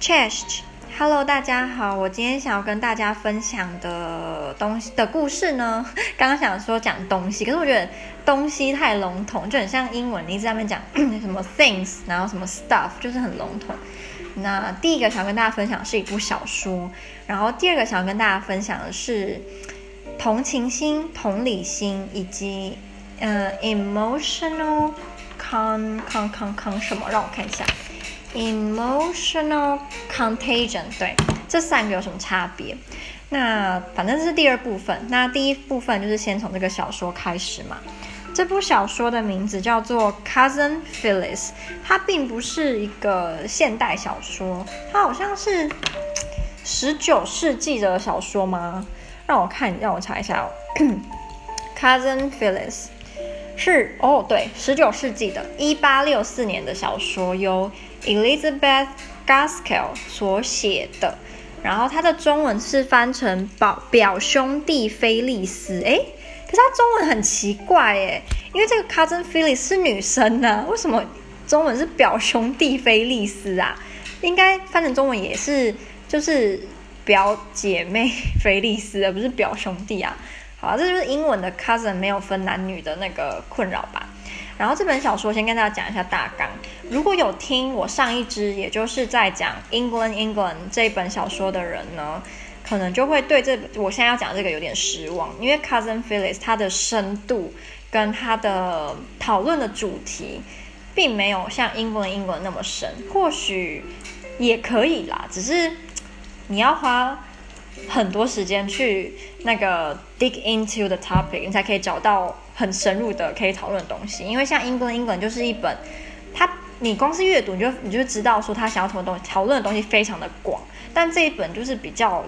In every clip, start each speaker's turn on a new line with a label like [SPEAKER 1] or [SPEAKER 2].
[SPEAKER 1] Cześć，Hello，大家好，我今天想要跟大家分享的东西的故事呢，刚刚想说讲东西，可是我觉得东西太笼统，就很像英文，你一直在那边讲 什么 things，然后什么 stuff，就是很笼统。那第一个想要跟大家分享是一部小说，然后第二个想要跟大家分享的是同情心、同理心以及呃 emotional con con con con 什么？让我看一下。Emotional contagion，对，这三个有什么差别？那反正这是第二部分。那第一部分就是先从这个小说开始嘛。这部小说的名字叫做《Cousin Phyllis》，它并不是一个现代小说，它好像是十九世纪的小说吗？让我看，让我查一下哦。Cousin Phyllis。是哦，对，十九世纪的，一八六四年的小说，由 Elizabeth Gaskell 所写的。然后它的中文是翻成表表兄弟菲利斯，哎，可是它中文很奇怪哎，因为这个 Cousin Phyllis 是女生呢，为什么中文是表兄弟菲利斯啊？应该翻成中文也是就是表姐妹菲利斯，而不是表兄弟啊。好，这就是英文的 cousin 没有分男女的那个困扰吧。然后这本小说先跟大家讲一下大纲。如果有听我上一支，也就是在讲 England England 这一本小说的人呢，可能就会对这我现在要讲这个有点失望，因为 Cousin Phyllis 它的深度跟它的讨论的主题，并没有像 England England 那么深。或许也可以啦，只是你要花。很多时间去那个 dig into the topic，你才可以找到很深入的可以讨论的东西。因为像 England England 就是一本，它你光是阅读你就你就知道说他想要讨论东西，讨论的东西非常的广。但这一本就是比较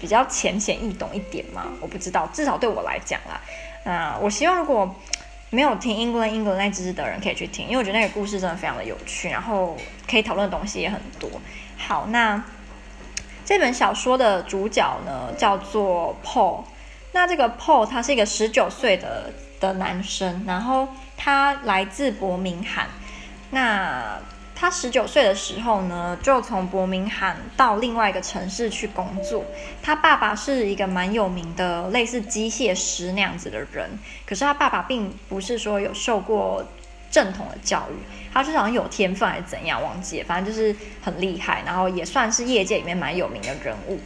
[SPEAKER 1] 比较浅显易懂一点嘛，我不知道，至少对我来讲啦。那我希望如果没有听 England England 那支的人可以去听，因为我觉得那个故事真的非常的有趣，然后可以讨论的东西也很多。好，那。这本小说的主角呢，叫做 Paul。那这个 Paul 他是一个十九岁的的男生，然后他来自伯明翰。那他十九岁的时候呢，就从伯明翰到另外一个城市去工作。他爸爸是一个蛮有名的类似机械师那样子的人，可是他爸爸并不是说有受过。正统的教育，他是好像有天分还是怎样，忘记了，反正就是很厉害，然后也算是业界里面蛮有名的人物。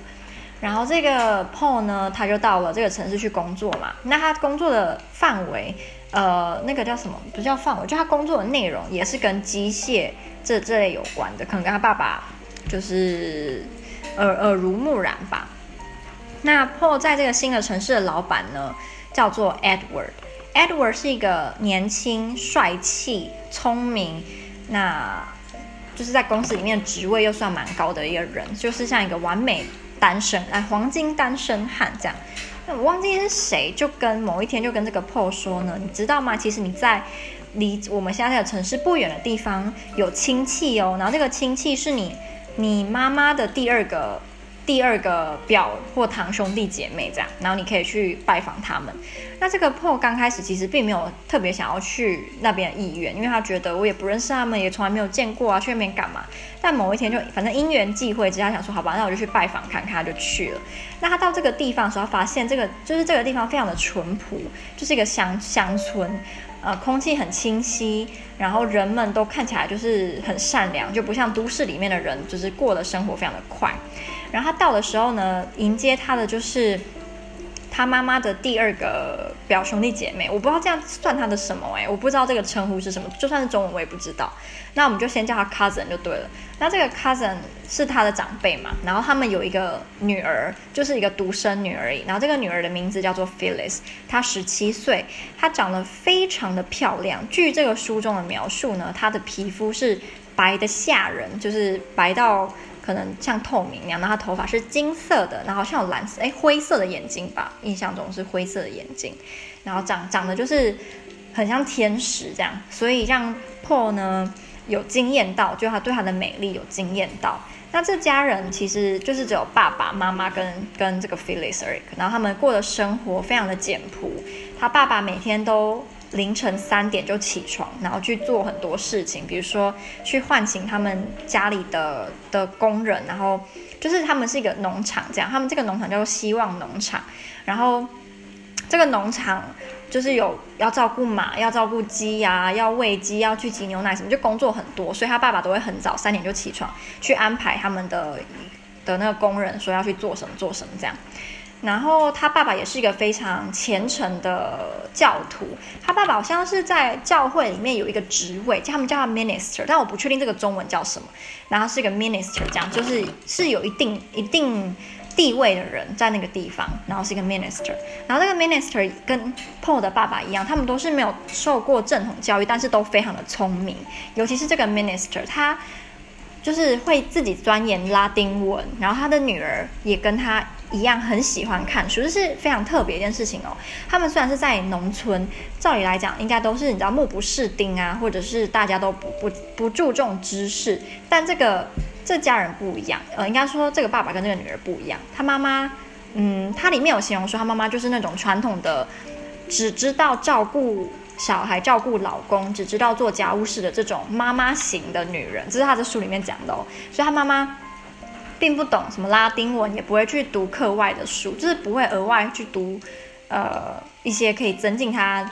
[SPEAKER 1] 然后这个 Paul 呢，他就到了这个城市去工作嘛。那他工作的范围，呃，那个叫什么？不叫范围，就他工作的内容也是跟机械这这类有关的，可能跟他爸爸就是耳耳濡目染吧。那 Paul 在这个新的城市的老板呢，叫做 Edward。Edward 是一个年轻、帅气、聪明，那就是在公司里面职位又算蛮高的一个人，就是像一个完美单身，哎，黄金单身汉这样。我忘记是谁，就跟某一天就跟这个 p o 说呢，你知道吗？其实你在离我们现在的城市不远的地方有亲戚哦，然后这个亲戚是你你妈妈的第二个。第二个表或堂兄弟姐妹这样，然后你可以去拜访他们。那这个 Paul 刚开始其实并没有特别想要去那边的意愿，因为他觉得我也不认识他们，也从来没有见过啊，去那边干嘛？但某一天就反正因缘际会之下，想说好吧，那我就去拜访看看，他就去了。那他到这个地方的时候，发现这个就是这个地方非常的淳朴，就是一个乡乡村，呃，空气很清新，然后人们都看起来就是很善良，就不像都市里面的人，就是过的生活非常的快。然后他到的时候呢，迎接他的就是他妈妈的第二个表兄弟姐妹。我不知道这样算他的什么哎，我不知道这个称呼是什么，就算是中文我也不知道。那我们就先叫他 cousin 就对了。那这个 cousin 是他的长辈嘛，然后他们有一个女儿，就是一个独生女而已。然后这个女儿的名字叫做 Phyllis，她十七岁，她长得非常的漂亮。据这个书中的描述呢，她的皮肤是白的吓人，就是白到。可能像透明一样，然后他头发是金色的，然后像有蓝色，哎，灰色的眼睛吧，印象中是灰色的眼睛，然后长长得就是很像天使这样，所以让 Paul 呢有惊艳到，就他对她的美丽有惊艳到。那这家人其实就是只有爸爸妈妈跟跟这个 Phyllis 而已，然后他们过的生活非常的简朴，他爸爸每天都凌晨三点就起床，然后去做很多事情，比如说去唤醒他们家里的的工人，然后就是他们是一个农场，这样，他们这个农场叫做希望农场，然后这个农场就是有要照顾马，要照顾鸡呀，要喂鸡，要去挤牛奶什么，就工作很多，所以他爸爸都会很早三点就起床去安排他们的的那个工人说要去做什么做什么这样。然后他爸爸也是一个非常虔诚的教徒，他爸爸好像是在教会里面有一个职位，叫他们叫他 minister，但我不确定这个中文叫什么。然后是一个 minister，这样就是是有一定一定地位的人在那个地方，然后是一个 minister。然后这个 minister 跟 Paul 的爸爸一样，他们都是没有受过正统教育，但是都非常的聪明，尤其是这个 minister，他就是会自己钻研拉丁文，然后他的女儿也跟他。一样很喜欢看书，就是非常特别一件事情哦。他们虽然是在农村，照理来讲应该都是你知道目不识丁啊，或者是大家都不不不注重知识，但这个这家人不一样，呃，应该说这个爸爸跟这个女儿不一样。他妈妈，嗯，他里面有形容说他妈妈就是那种传统的，只知道照顾小孩、照顾老公，只知道做家务事的这种妈妈型的女人，这是他在书里面讲的哦。所以他妈妈。并不懂什么拉丁文，也不会去读课外的书，就是不会额外去读，呃，一些可以增进他，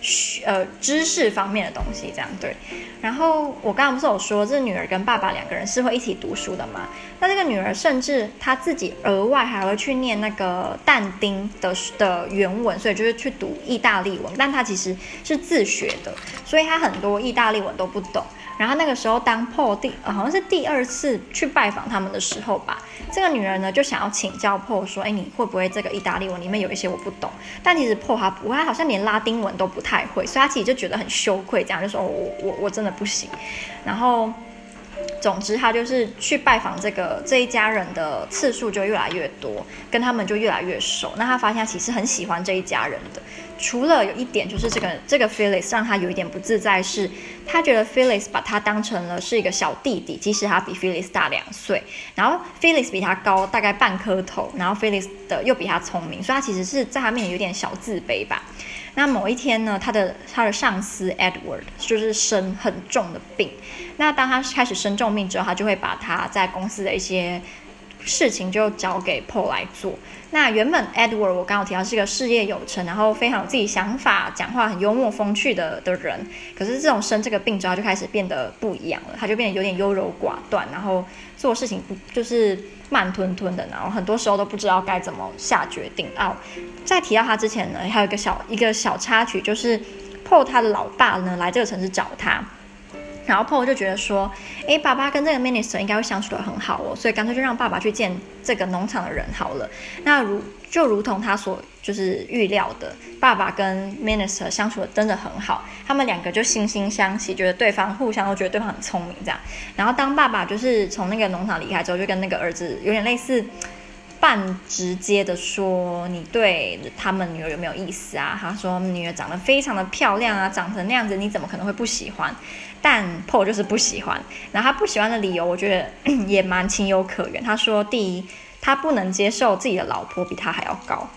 [SPEAKER 1] 学呃，知识方面的东西，这样对。然后我刚刚不是有说，这女儿跟爸爸两个人是会一起读书的嘛？那这个女儿甚至她自己额外还会去念那个但丁的的原文，所以就是去读意大利文，但她其实是自学的，所以她很多意大利文都不懂。然后那个时候，当 Paul 第、好像是第二次去拜访他们的时候吧，这个女人呢就想要请教 Paul 说：“哎，你会不会这个意大利文里面有一些我不懂？”但其实 Paul 他不会，他好像连拉丁文都不太会，所以他其实就觉得很羞愧，这样就说：“我我我真的不行。”然后。总之，他就是去拜访这个这一家人的次数就越来越多，跟他们就越来越熟。那他发现他其实很喜欢这一家人的，除了有一点就是这个这个 Felix 让他有一点不自在，是他觉得 Felix 把他当成了是一个小弟弟，即使他比 Felix 大两岁，然后 Felix 比他高大概半颗头，然后 Felix 的又比他聪明，所以他其实是在他面前有点小自卑吧。那某一天呢，他的他的上司 Edward 就是生很重的病。那当他开始生重病之后，他就会把他在公司的一些事情就交给 Paul 来做。那原本 Edward 我刚刚提到是一个事业有成，然后非常有自己想法，讲话很幽默风趣的的人。可是这种生这个病之后，就开始变得不一样了。他就变得有点优柔寡断，然后做事情不就是慢吞吞的，然后很多时候都不知道该怎么下决定哦。在提到他之前呢，还有一个小一个小插曲，就是 Paul 他的老爸呢来这个城市找他，然后 Paul 就觉得说，诶，爸爸跟这个 minister 应该会相处得很好哦，所以干脆就让爸爸去见这个农场的人好了。那如就如同他所就是预料的，爸爸跟 minister 相处的真的很好，他们两个就惺惺相惜，觉得对方互相都觉得对方很聪明这样。然后当爸爸就是从那个农场离开之后，就跟那个儿子有点类似。半直接的说，你对他们女儿有没有意思啊？他说女儿长得非常的漂亮啊，长成那样子，你怎么可能会不喜欢？但 Paul 就是不喜欢。然后他不喜欢的理由，我觉得也蛮情有可原。他说，第一，他不能接受自己的老婆比他还要高；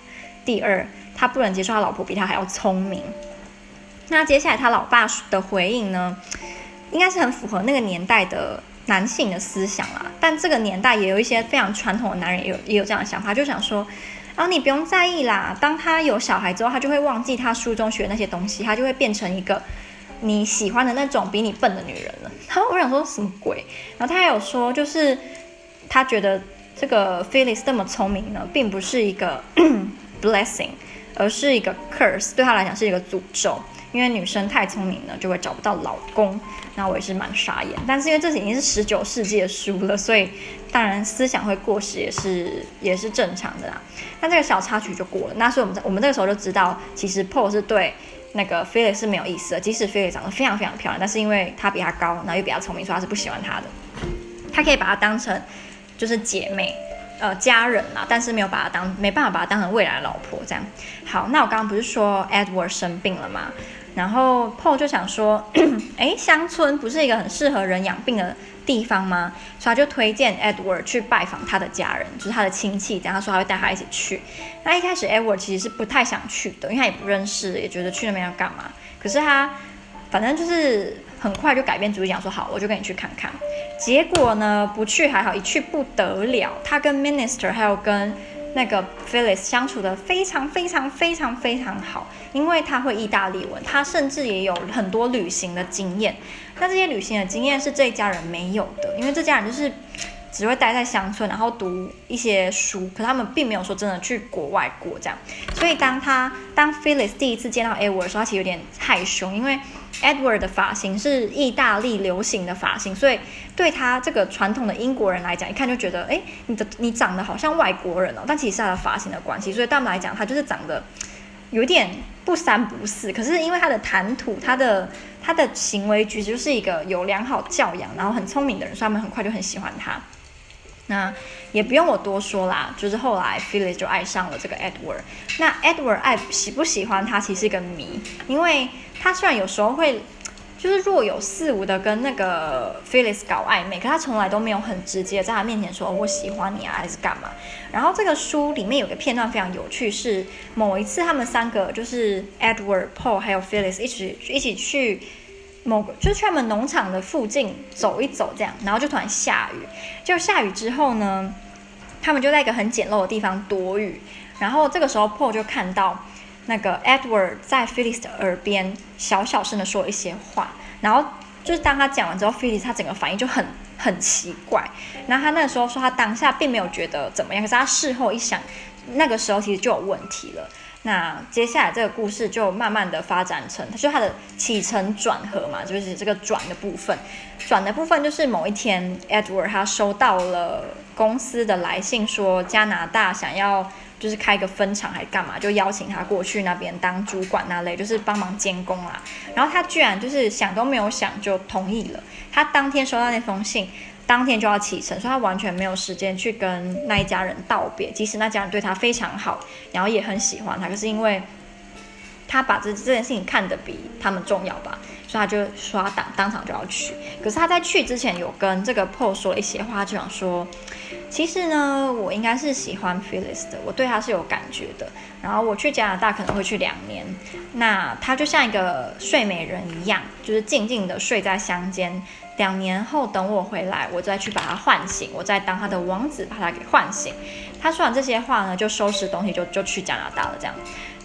[SPEAKER 1] 第二，他不能接受他老婆比他还要聪明。那接下来他老爸的回应呢，应该是很符合那个年代的。男性的思想啦，但这个年代也有一些非常传统的男人也有也有这样的想法，就想说，啊，你不用在意啦，当他有小孩之后，他就会忘记他书中学的那些东西，他就会变成一个你喜欢的那种比你笨的女人了。然 后我想说什么鬼？然后他还有说，就是他觉得这个 Felix 这么聪明呢，并不是一个 blessing，而是一个 curse，对他来讲是一个诅咒。因为女生太聪明了，就会找不到老公。那我也是蛮傻眼，但是因为这已经是十九世纪的书了，所以当然思想会过时也是也是正常的啦。那这个小插曲就过了。那所以我们我们这个时候就知道，其实 Paul 是对那个 Felix 是没有意思的。即使 Felix 长得非常非常漂亮，但是因为他比他高，然后又比他聪明，所以他是不喜欢他的。他可以把他当成就是姐妹。呃，家人啦，但是没有把她当，没办法把她当成未来的老婆这样。好，那我刚刚不是说 Edward 生病了吗？然后 Paul 就想说，哎，乡村不是一个很适合人养病的地方吗？所以他就推荐 Edward 去拜访他的家人，就是他的亲戚。这样他说他会带他一起去。那一开始 Edward 其实是不太想去的，因为他也不认识，也觉得去那边要干嘛。可是他反正就是很快就改变主意，讲说好，我就跟你去看看。结果呢，不去还好，一去不得了。他跟 Minister 还有跟那个 Phyllis 相处的非常非常非常非常好，因为他会意大利文，他甚至也有很多旅行的经验。那这些旅行的经验是这一家人没有的，因为这家人就是只会待在乡村，然后读一些书，可他们并没有说真的去国外过这样。所以当他当 Phyllis 第一次见到 Edward 的时候，他其实有点害羞，因为 Edward 的发型是意大利流行的发型，所以对他这个传统的英国人来讲，一看就觉得，哎，你的你长得好像外国人哦。但其实他的发型的关系，所以对他们来讲，他就是长得有点不三不四。可是因为他的谈吐，他的他的行为举止就是一个有良好教养，然后很聪明的人，所以他们很快就很喜欢他。那也不用我多说啦，就是后来 Phyllis 就爱上了这个 Edward。那 Edward 爱喜不喜欢他，其实是一个谜，因为。他虽然有时候会，就是若有似无的跟那个 Phyllis 搞暧昧，可他从来都没有很直接在他面前说我喜欢你啊，还是干嘛。然后这个书里面有个片段非常有趣，是某一次他们三个就是 Edward、Paul 还有 Phyllis 一起一起去某个，就是去他们农场的附近走一走这样，然后就突然下雨。就下雨之后呢，他们就在一个很简陋的地方躲雨。然后这个时候 Paul 就看到。那个 Edward 在 Phyllis 的耳边小小声的说一些话，然后就是当他讲完之后，Phyllis 他整个反应就很很奇怪。然后他那个时候说他当下并没有觉得怎么样，可是他事后一想，那个时候其实就有问题了。那接下来这个故事就慢慢的发展成，就他的起承转合嘛，就是这个转的部分。转的部分就是某一天，Edward 他收到了公司的来信，说加拿大想要。就是开个分厂还干嘛，就邀请他过去那边当主管那类，就是帮忙监工啦。然后他居然就是想都没有想就同意了。他当天收到那封信，当天就要启程，所以他完全没有时间去跟那一家人道别。即使那家人对他非常好，然后也很喜欢他，可是因为他把这这件事情看得比他们重要吧，所以他就说他当当场就要去。可是他在去之前有跟这个 Paul 说了一些话，就想说。其实呢，我应该是喜欢 Phyllis 的，我对他是有感觉的。然后我去加拿大可能会去两年，那他就像一个睡美人一样，就是静静的睡在乡间。两年后等我回来，我再去把他唤醒，我再当他的王子把他给唤醒。他说完这些话呢，就收拾东西就就去加拿大了。这样，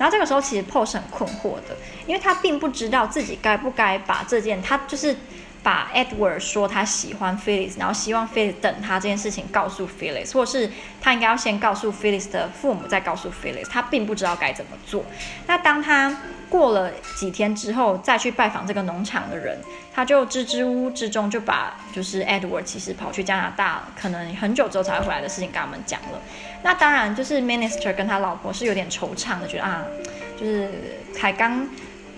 [SPEAKER 1] 然后这个时候其实 Paul 是很困惑的，因为他并不知道自己该不该把这件他就是。把 Edward 说他喜欢 Phyllis，然后希望 Phyllis 等他这件事情告诉 Phyllis，或是他应该要先告诉 Phyllis 的父母，再告诉 Phyllis。他并不知道该怎么做。那当他过了几天之后，再去拜访这个农场的人，他就支支吾吾之中就把就是 Edward 其实跑去加拿大，可能很久之后才会回来的事情跟他们讲了。那当然就是 Minister 跟他老婆是有点惆怅的，觉得啊，就是才刚。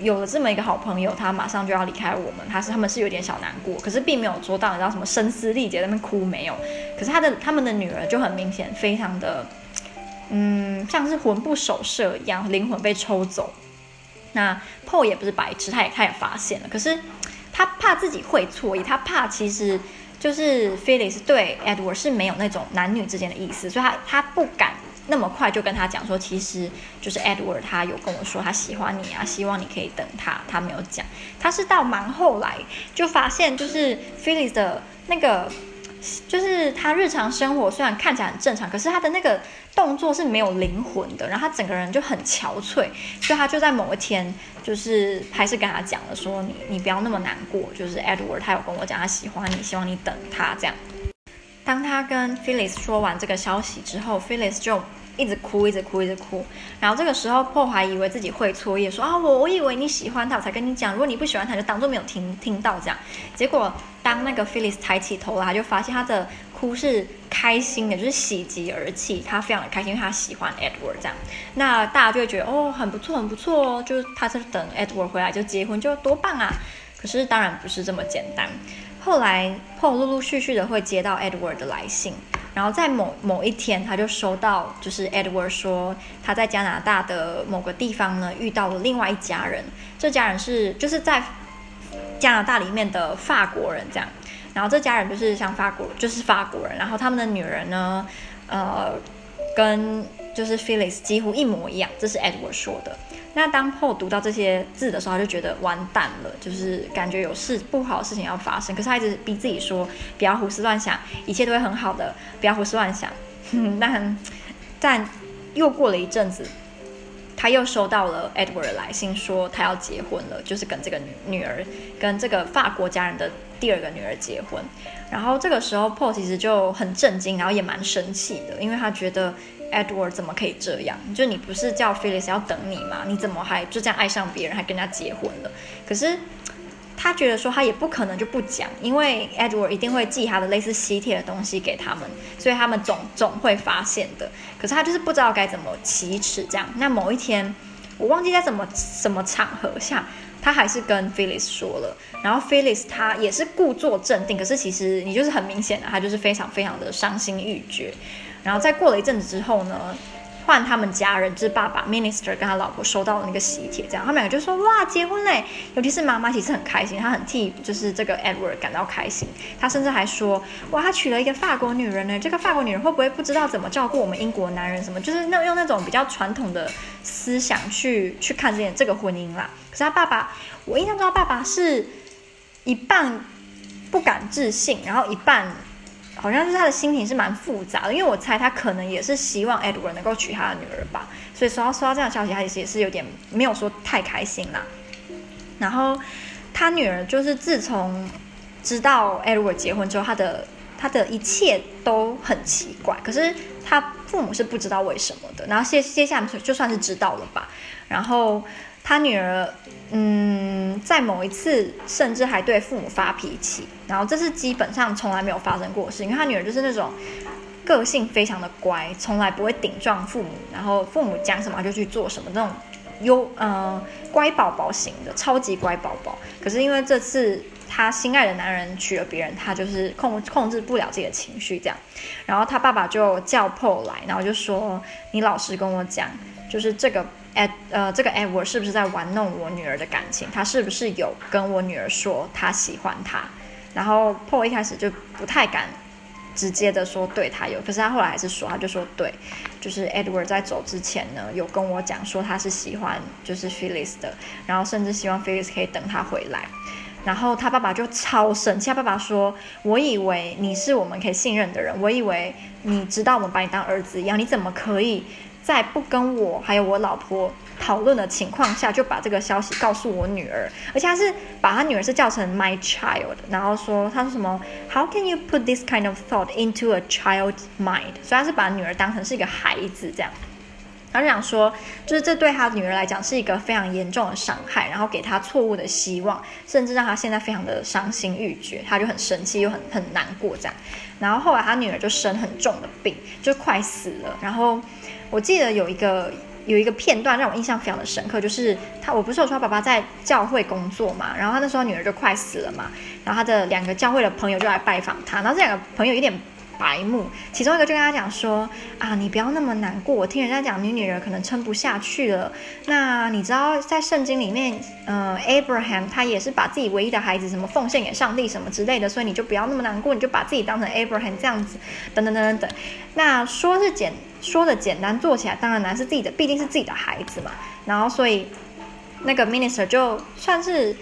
[SPEAKER 1] 有了这么一个好朋友，他马上就要离开我们，他是他们是有点小难过，可是并没有做到你知道什么声嘶力竭在那边哭没有，可是他的他们的女儿就很明显非常的，嗯，像是魂不守舍一样，灵魂被抽走。那 Paul 也不是白痴，他也他也发现了，可是他怕自己会错意，他怕其实就是 Phyllis 对 Edward 是没有那种男女之间的意思，所以他他不敢。那么快就跟他讲说，其实就是 Edward，他有跟我说他喜欢你啊，希望你可以等他。他没有讲，他是到蛮后来就发现，就是 Phyllis 的那个，就是他日常生活虽然看起来很正常，可是他的那个动作是没有灵魂的，然后他整个人就很憔悴。所以他就在某一天，就是还是跟他讲了说，你你不要那么难过，就是 Edward 他有跟我讲他喜欢你，希望你等他这样。当他跟 Phyllis 说完这个消息之后，Phyllis 就一直哭，一直哭，一直哭。然后这个时候，Paul 还以为自己会错意，说啊，我我以为你喜欢他，我才跟你讲。如果你不喜欢他，就当做没有听听到这样。结果当那个 Phyllis 抬起头来，就发现他的哭是开心的，就是喜极而泣。他非常的开心，因为他喜欢 Edward 这样。那大家就会觉得哦，很不错，很不错哦，就是他在等 Edward 回来就结婚，就多棒啊！可是当然不是这么简单。后来，Paul 陆陆续续的会接到 Edward 的来信，然后在某某一天，他就收到，就是 Edward 说他在加拿大的某个地方呢遇到了另外一家人，这家人是就是在加拿大里面的法国人这样。然后这家人就是像法国，就是法国人，然后他们的女人呢，呃，跟就是 Phyllis 几乎一模一样，这是 Edward 说的。那当 Paul 读到这些字的时候，他就觉得完蛋了，就是感觉有事不好的事情要发生。可是他一直逼自己说，不要胡思乱想，一切都会很好的，不要胡思乱想。但但又过了一阵子，他又收到了 Edward 的来信，说他要结婚了，就是跟这个女女儿，跟这个法国家人的第二个女儿结婚。然后这个时候 Paul 其实就很震惊，然后也蛮生气的，因为他觉得。Edward 怎么可以这样？就你不是叫 Phyllis 要等你吗？你怎么还就这样爱上别人，还跟人家结婚了？可是他觉得说他也不可能就不讲，因为 Edward 一定会寄他的类似喜帖的东西给他们，所以他们总总会发现的。可是他就是不知道该怎么启齿这样。那某一天，我忘记在什么什么场合下，他还是跟 Phyllis 说了。然后 Phyllis 他也是故作镇定，可是其实你就是很明显的，他就是非常非常的伤心欲绝。然后再过了一阵子之后呢，换他们家人，就是爸爸 Minister 跟他老婆收到了那个喜帖，这样他们两个就说哇结婚嘞！尤其是妈妈其实很开心，她很替就是这个 Edward 感到开心。她甚至还说哇，他娶了一个法国女人呢，这个法国女人会不会不知道怎么照顾我们英国男人？什么就是那用那种比较传统的思想去去看这件这个婚姻啦。可是他爸爸，我印象中他爸爸是一半不敢置信，然后一半。好像是他的心情是蛮复杂的，因为我猜他可能也是希望 Edward 能够娶他的女儿吧，所以说到收到这样消息，他其实也是有点没有说太开心啦。然后他女儿就是自从知道 Edward 结婚之后，他的他的一切都很奇怪，可是他父母是不知道为什么的。然后接接下来就算是知道了吧，然后。他女儿，嗯，在某一次甚至还对父母发脾气，然后这是基本上从来没有发生过的事，因为他女儿就是那种个性非常的乖，从来不会顶撞父母，然后父母讲什么就去做什么，这种优，嗯、呃，乖宝宝型的，超级乖宝宝。可是因为这次他心爱的男人娶了别人，他就是控控制不了自己的情绪，这样，然后他爸爸就叫 Paul 来，然后就说：“你老实跟我讲，就是这个。” Ed 呃，这个 Edward 是不是在玩弄我女儿的感情？他是不是有跟我女儿说他喜欢她？然后 Paul 一开始就不太敢直接的说对他有，可是他后来还是说，他就说对，就是 Edward 在走之前呢，有跟我讲说他是喜欢就是 Phyllis 的，然后甚至希望 Phyllis 可以等他回来。然后他爸爸就超生气，他爸爸说：“我以为你是我们可以信任的人，我以为你知道我们把你当儿子一样，你怎么可以？”在不跟我还有我老婆讨论的情况下，就把这个消息告诉我女儿，而且他是把他女儿是叫成 my child，然后说他说什么 How can you put this kind of thought into a child's mind？所以他是把女儿当成是一个孩子这样，他就想说，就是这对他女儿来讲是一个非常严重的伤害，然后给他错误的希望，甚至让他现在非常的伤心欲绝，他就很生气又很很难过这样，然后后来他女儿就生很重的病，就快死了，然后。我记得有一个有一个片段让我印象非常的深刻，就是他，我不是有说他爸爸在教会工作嘛，然后他那时候女儿就快死了嘛，然后他的两个教会的朋友就来拜访他，然后这两个朋友有点白目，其中一个就跟他讲说啊，你不要那么难过，我听人家讲你女儿可能撑不下去了。那你知道在圣经里面，呃，Abraham 他也是把自己唯一的孩子什么奉献给上帝什么之类的，所以你就不要那么难过，你就把自己当成 Abraham 这样子，等等等等等。那说是简说的简单，做起来当然难，是自己的，毕竟是自己的孩子嘛。然后所以那个 minister 就算是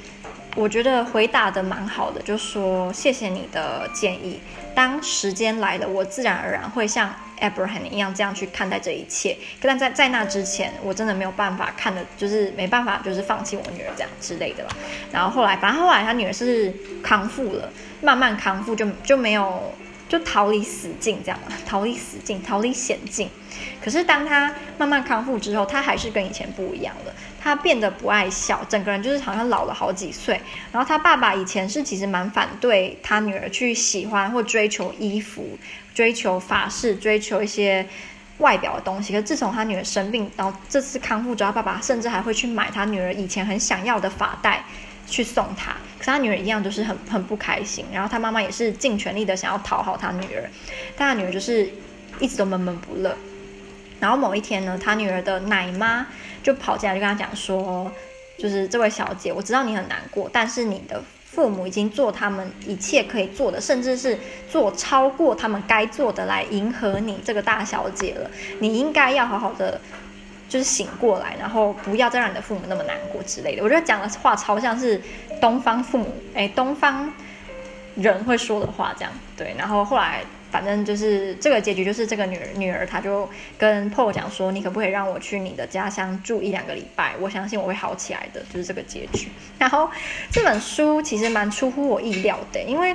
[SPEAKER 1] 我觉得回答的蛮好的，就说谢谢你的建议。当时间来了，我自然而然会像 Abraham 一样这样去看待这一切。但在在那之前，我真的没有办法看的，就是没办法，就是放弃我女儿这样之类的吧。然后后来，反正后来他女儿是康复了，慢慢康复就就没有就逃离死境这样嘛，逃离死境，逃离险境。可是当他慢慢康复之后，他还是跟以前不一样了。他变得不爱笑，整个人就是好像老了好几岁。然后他爸爸以前是其实蛮反对他女儿去喜欢或追求衣服、追求发饰、追求一些外表的东西。可是自从他女儿生病，然后这次康复之后，爸爸甚至还会去买他女儿以前很想要的发带去送她。可是他女儿一样就是很很不开心。然后他妈妈也是尽全力的想要讨好他女儿，但他女儿就是一直都闷闷不乐。然后某一天呢，他女儿的奶妈。就跑进来就跟他讲说，就是这位小姐，我知道你很难过，但是你的父母已经做他们一切可以做的，甚至是做超过他们该做的来迎合你这个大小姐了。你应该要好好的，就是醒过来，然后不要再让你的父母那么难过之类的。我觉得讲的话超像是东方父母，哎，东方人会说的话这样。对，然后后来。反正就是这个结局，就是这个女儿女儿，她就跟 Paul 讲说：“你可不可以让我去你的家乡住一两个礼拜？我相信我会好起来的。”就是这个结局。然后这本书其实蛮出乎我意料的，因为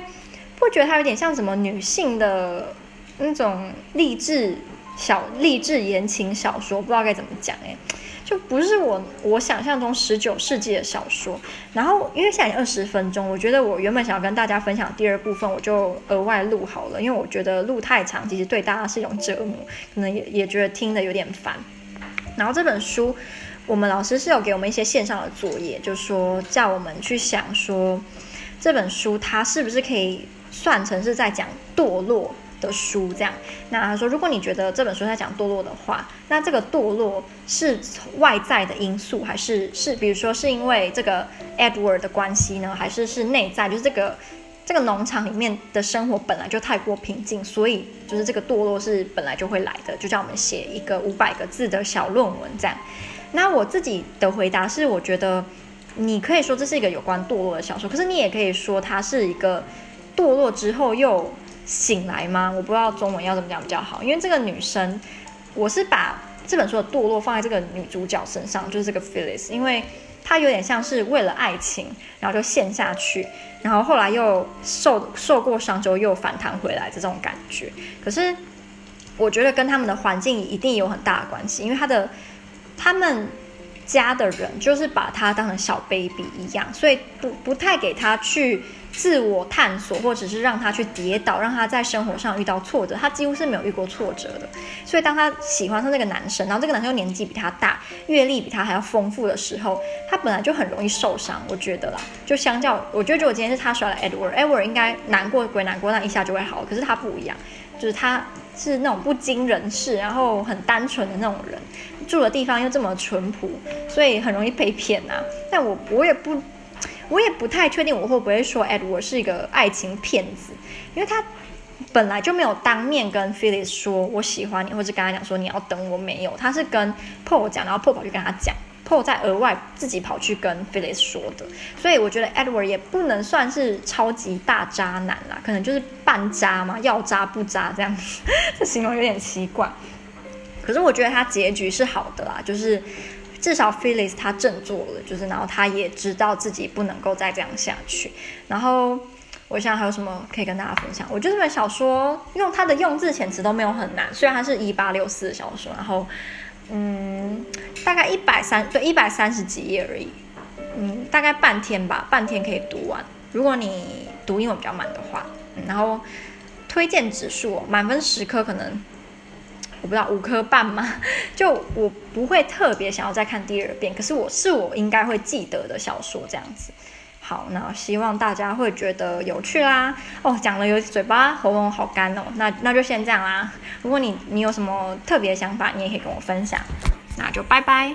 [SPEAKER 1] 不觉得它有点像什么女性的那种励志小励志言情小说，不知道该怎么讲哎。就不是我我想象中十九世纪的小说，然后因为现在二十分钟，我觉得我原本想要跟大家分享第二部分，我就额外录好了，因为我觉得录太长，其实对大家是一种折磨，可能也也觉得听的有点烦。然后这本书，我们老师是有给我们一些线上的作业，就说叫我们去想说，这本书它是不是可以算成是在讲堕落。的书这样，那他说，如果你觉得这本书在讲堕落的话，那这个堕落是外在的因素，还是是比如说是因为这个 Edward 的关系呢，还是是内在，就是这个这个农场里面的生活本来就太过平静，所以就是这个堕落是本来就会来的，就叫我们写一个五百个字的小论文这样。那我自己的回答是，我觉得你可以说这是一个有关堕落的小说，可是你也可以说它是一个堕落之后又。醒来吗？我不知道中文要怎么讲比较好，因为这个女生，我是把这本书的堕落放在这个女主角身上，就是这个 Phyllis，因为她有点像是为了爱情，然后就陷下去，然后后来又受受过伤之后又反弹回来这种感觉。可是我觉得跟他们的环境一定有很大的关系，因为他的他们家的人就是把他当成小 baby 一样，所以不不太给他去。自我探索，或者是让他去跌倒，让他在生活上遇到挫折，他几乎是没有遇过挫折的。所以当他喜欢上这个男生，然后这个男生又年纪比他大，阅历比他还要丰富的时候，他本来就很容易受伤。我觉得啦，就相较，我觉得如果今天是他甩了 Edward，Edward 应该难过归难过，那一下就会好。可是他不一样，就是他是那种不经人事，然后很单纯的那种人，住的地方又这么淳朴，所以很容易被骗呐、啊。但我我也不。我也不太确定我会不会说 Edward 是一个爱情骗子，因为他本来就没有当面跟 Phyllis 说我喜欢你，或者跟他讲说你要等我，没有，他是跟 Paul 讲，然后 Paul 跑去跟他讲，Paul 再额外自己跑去跟 Phyllis 说的，所以我觉得 Edward 也不能算是超级大渣男啦，可能就是半渣嘛，要渣不渣这样。子，这形容有点奇怪，可是我觉得他结局是好的啦，就是。至少 Phyllis 他振作了，就是然后他也知道自己不能够再这样下去。然后我想还有什么可以跟大家分享？我觉得这本小说用它的用字遣词都没有很难，虽然它是一八六四小说，然后嗯，大概一百三对一百三十几页而已，嗯，大概半天吧，半天可以读完。如果你读英文比较慢的话，然后推荐指数满分十颗可能。不到五颗半吗？就我不会特别想要再看第二遍，可是我是我应该会记得的小说这样子。好，那希望大家会觉得有趣啦。哦，讲了有嘴巴喉咙好干哦，那那就先这样啦。如果你你有什么特别想法，你也可以跟我分享。那就拜拜。